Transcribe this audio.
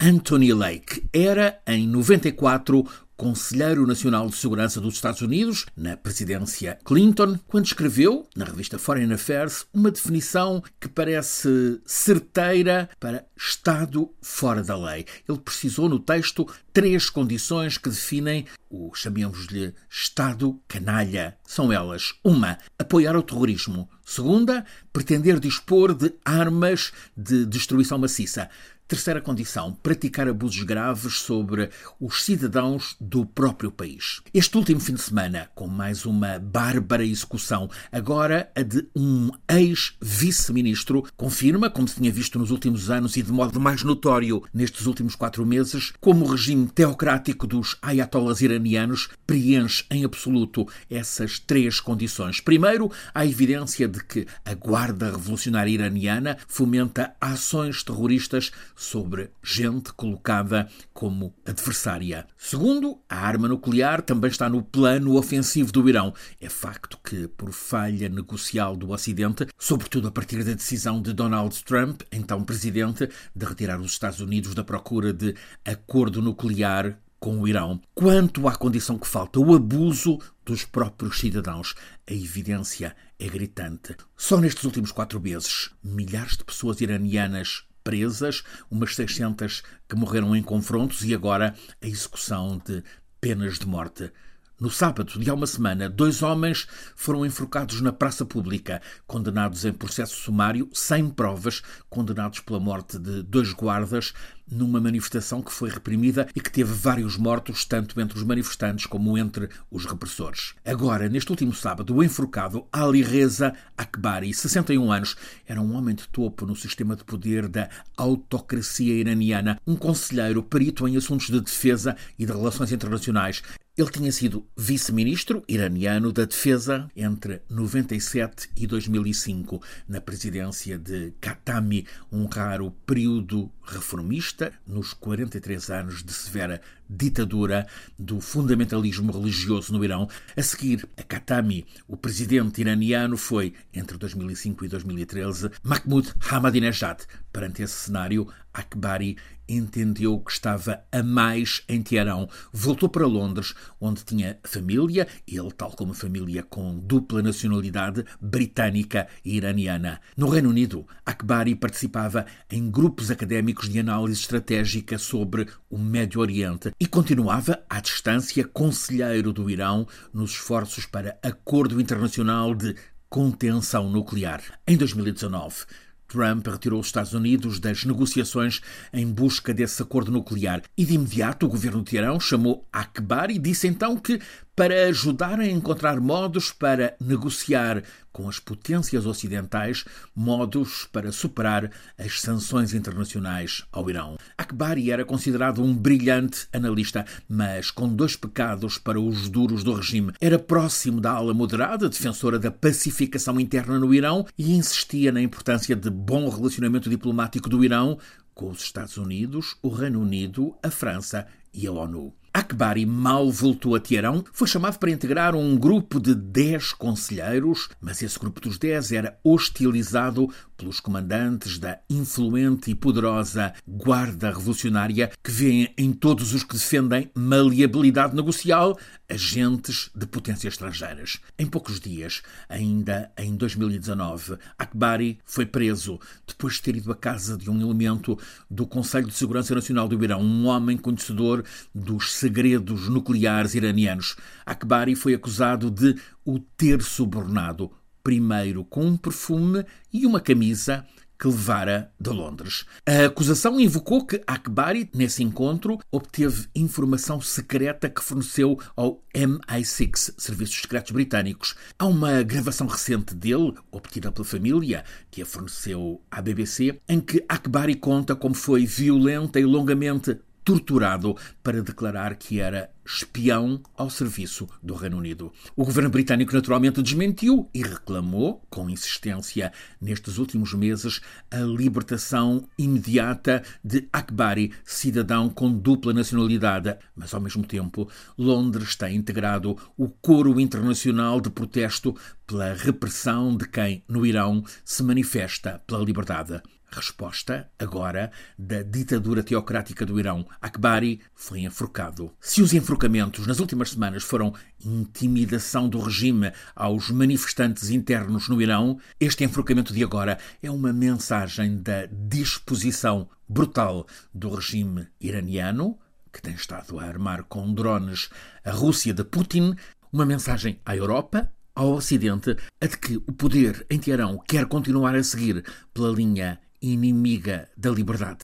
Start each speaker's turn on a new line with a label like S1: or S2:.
S1: Anthony Lake. Era, em 94, Conselheiro Nacional de Segurança dos Estados Unidos, na presidência Clinton, quando escreveu, na revista Foreign Affairs, uma definição que parece certeira para Estado fora da lei. Ele precisou no texto três condições que definem o, chamemos-lhe, Estado canalha. São elas: uma, apoiar o terrorismo. Segunda, pretender dispor de armas de destruição maciça. Terceira condição, praticar abusos graves sobre os cidadãos do próprio país. Este último fim de semana, com mais uma bárbara execução, agora a de um ex-vice-ministro, confirma, como se tinha visto nos últimos anos e de modo mais notório nestes últimos quatro meses, como o regime teocrático dos ayatollahs iranianos preenche em absoluto essas três condições. Primeiro, a evidência de que a Guarda Revolucionária Iraniana fomenta ações terroristas sobre gente colocada como adversária. Segundo, a arma nuclear também está no plano ofensivo do Irão. É facto que, por falha negocial do Ocidente, sobretudo a partir da decisão de Donald Trump, então presidente, de retirar os Estados Unidos da procura de acordo nuclear com o Irão. Quanto à condição que falta, o abuso dos próprios cidadãos, a evidência é gritante. Só nestes últimos quatro meses, milhares de pessoas iranianas presas, umas 600 que morreram em confrontos e agora a execução de penas de morte. No sábado de há uma semana, dois homens foram enforcados na praça pública, condenados em processo sumário, sem provas, condenados pela morte de dois guardas numa manifestação que foi reprimida e que teve vários mortos, tanto entre os manifestantes como entre os repressores. Agora, neste último sábado, o enforcado Ali Reza Akbari, 61 anos, era um homem de topo no sistema de poder da autocracia iraniana, um conselheiro perito em assuntos de defesa e de relações internacionais. Ele tinha sido vice-ministro iraniano da Defesa entre 97 e 2005, na presidência de Khatami, um raro período reformista nos 43 anos de severa ditadura do fundamentalismo religioso no Irão. A seguir a Khatami, o presidente iraniano foi, entre 2005 e 2013, Mahmoud Ahmadinejad. Perante esse cenário, Akbari entendeu que estava a mais em Teherão. Voltou para Londres, onde tinha família, ele, tal como família com dupla nacionalidade britânica e iraniana. No Reino Unido, Akbari participava em grupos académicos de análise estratégica sobre o Médio Oriente e continuava, à distância, conselheiro do Irão nos esforços para acordo internacional de contenção nuclear. Em 2019, Trump retirou os Estados Unidos das negociações em busca desse acordo nuclear e de imediato o governo de Teherão chamou Akbar e disse então que para ajudar a encontrar modos para negociar com as potências ocidentais, modos para superar as sanções internacionais ao Irão. Akbari era considerado um brilhante analista, mas com dois pecados para os duros do regime. Era próximo da ala moderada, defensora da pacificação interna no Irão, e insistia na importância de bom relacionamento diplomático do Irão com os Estados Unidos, o Reino Unido, a França e a ONU. Akbari mal voltou a Teherão, foi chamado para integrar um grupo de 10 conselheiros, mas esse grupo dos 10 era hostilizado pelos comandantes da influente e poderosa Guarda Revolucionária, que vêem em todos os que defendem maleabilidade negocial agentes de potências estrangeiras. Em poucos dias, ainda em 2019, Akbari foi preso depois de ter ido à casa de um elemento do Conselho de Segurança Nacional do Irão, um homem conhecedor dos segredos nucleares iranianos. Akbari foi acusado de o ter subornado, primeiro com um perfume e uma camisa que levara de Londres. A acusação invocou que Akbari, nesse encontro, obteve informação secreta que forneceu ao MI6, Serviços Secretos Britânicos. Há uma gravação recente dele, obtida pela família, que a forneceu à BBC, em que Akbari conta como foi violenta e longamente torturado para declarar que era espião ao serviço do Reino Unido. O governo britânico naturalmente desmentiu e reclamou, com insistência nestes últimos meses, a libertação imediata de Akbari, cidadão com dupla nacionalidade. Mas, ao mesmo tempo, Londres tem integrado o coro internacional de protesto pela repressão de quem, no Irão, se manifesta pela liberdade. Resposta, agora, da ditadura teocrática do Irão. Akbari foi enforcado. Se os enforcamentos nas últimas semanas foram intimidação do regime aos manifestantes internos no Irão, este enforcamento de agora é uma mensagem da disposição brutal do regime iraniano, que tem estado a armar com drones a Rússia de Putin, uma mensagem à Europa, ao Ocidente, a de que o poder em Teherão quer continuar a seguir pela linha inimiga da liberdade.